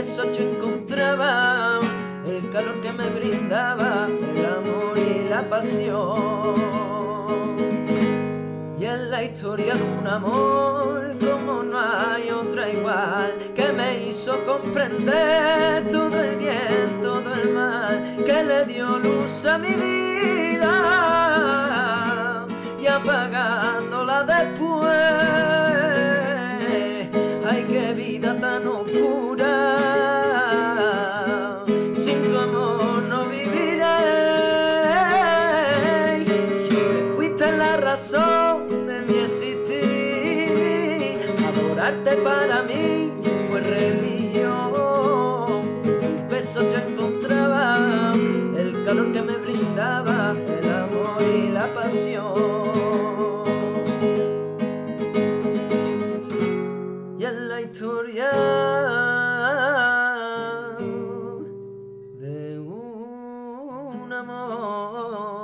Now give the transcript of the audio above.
Beso yo encontraba el calor que me brindaba el amor y la pasión. Y en la historia de un amor como no hay otra igual, que me hizo comprender todo el bien, todo el mal, que le dio luz a mi vida y apagándola después. la razón de mi existir. Adorarte para mí fue religión. Tu beso yo encontraba, el calor que me brindaba, el amor y la pasión. Y en la historia. de un amor